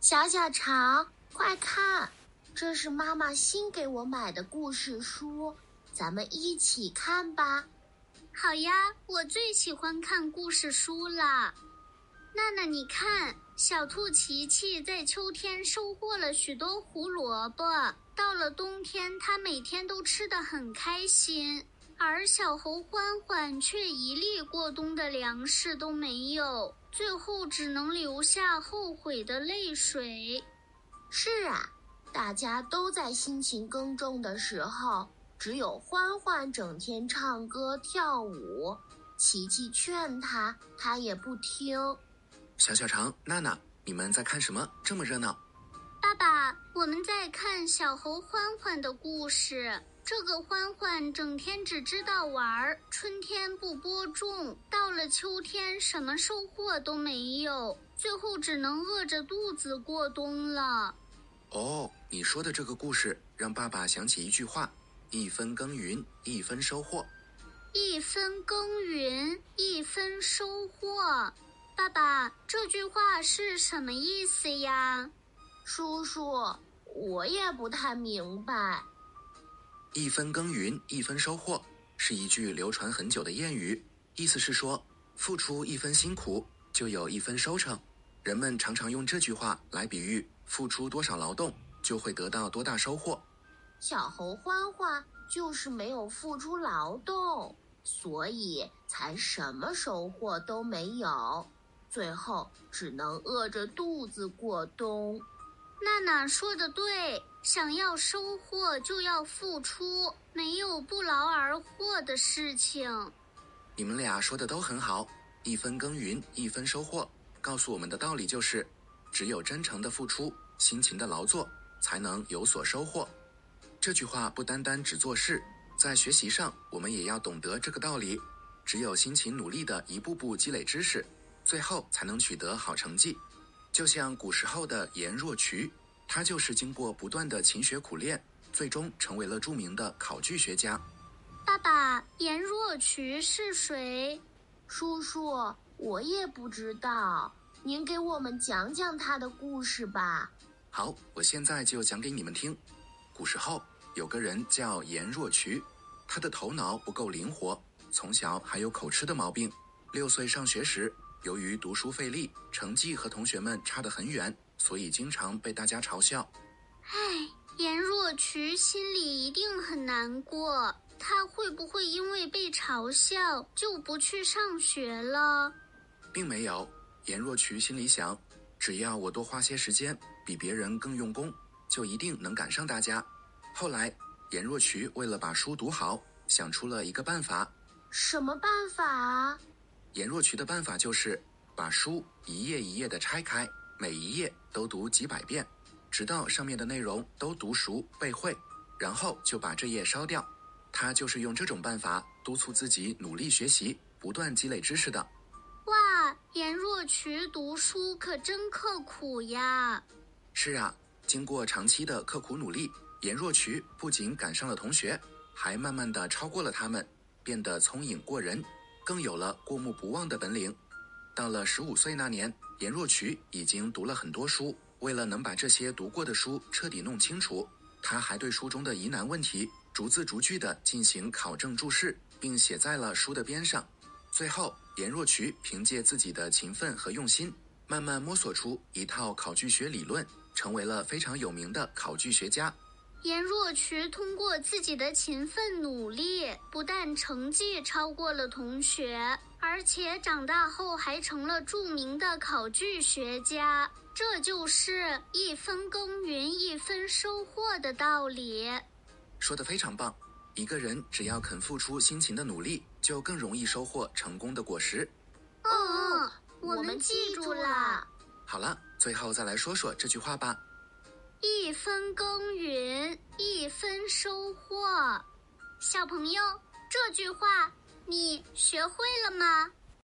小小肠，快看，这是妈妈新给我买的故事书，咱们一起看吧。好呀，我最喜欢看故事书了。娜娜，你看，小兔琪琪在秋天收获了许多胡萝卜，到了冬天，它每天都吃得很开心。而小猴欢欢却一粒过冬的粮食都没有，最后只能留下后悔的泪水。是啊，大家都在辛勤耕种的时候，只有欢欢整天唱歌跳舞。琪琪劝他，他也不听。小小肠、娜娜，你们在看什么？这么热闹？爸爸，我们在看小猴欢欢的故事。这个欢欢整天只知道玩儿，春天不播种，到了秋天什么收获都没有，最后只能饿着肚子过冬了。哦，你说的这个故事让爸爸想起一句话：一分耕耘一分收获。一分耕耘一分收获，爸爸，这句话是什么意思呀？叔叔，我也不太明白。一分耕耘一分收获是一句流传很久的谚语，意思是说，付出一分辛苦就有一分收成。人们常常用这句话来比喻付出多少劳动就会得到多大收获。小猴欢欢就是没有付出劳动，所以才什么收获都没有，最后只能饿着肚子过冬。娜娜说的对。想要收获，就要付出，没有不劳而获的事情。你们俩说的都很好，一分耕耘一分收获，告诉我们的道理就是，只有真诚的付出，辛勤的劳作，才能有所收获。这句话不单单只做事，在学习上，我们也要懂得这个道理。只有辛勤努力的一步步积累知识，最后才能取得好成绩。就像古时候的颜若渠。他就是经过不断的勤学苦练，最终成为了著名的考据学家。爸爸，颜若渠是谁？叔叔，我也不知道，您给我们讲讲他的故事吧。好，我现在就讲给你们听。古时候有个人叫颜若渠，他的头脑不够灵活，从小还有口吃的毛病。六岁上学时，由于读书费力，成绩和同学们差得很远。所以经常被大家嘲笑。唉，颜若渠心里一定很难过。他会不会因为被嘲笑就不去上学了？并没有，颜若渠心里想：只要我多花些时间，比别人更用功，就一定能赶上大家。后来，颜若渠为了把书读好，想出了一个办法。什么办法？颜若渠的办法就是把书一页一页的拆开。每一页都读几百遍，直到上面的内容都读熟背会，然后就把这页烧掉。他就是用这种办法督促自己努力学习，不断积累知识的。哇，颜若渠读书可真刻苦呀！是啊，经过长期的刻苦努力，颜若渠不仅赶上了同学，还慢慢的超过了他们，变得聪颖过人，更有了过目不忘的本领。到了十五岁那年，颜若渠已经读了很多书。为了能把这些读过的书彻底弄清楚，他还对书中的疑难问题逐字逐句地进行考证注释，并写在了书的边上。最后，颜若渠凭借自己的勤奋和用心，慢慢摸索出一套考据学理论，成为了非常有名的考据学家。颜若渠通过自己的勤奋努力，不但成绩超过了同学，而且长大后还成了著名的考据学家。这就是一分耕耘一分收获的道理。说的非常棒！一个人只要肯付出辛勤的努力，就更容易收获成功的果实。嗯，我们记住了。好了，最后再来说说这句话吧。一分耕耘一分收获，小朋友，这句话你学会了吗？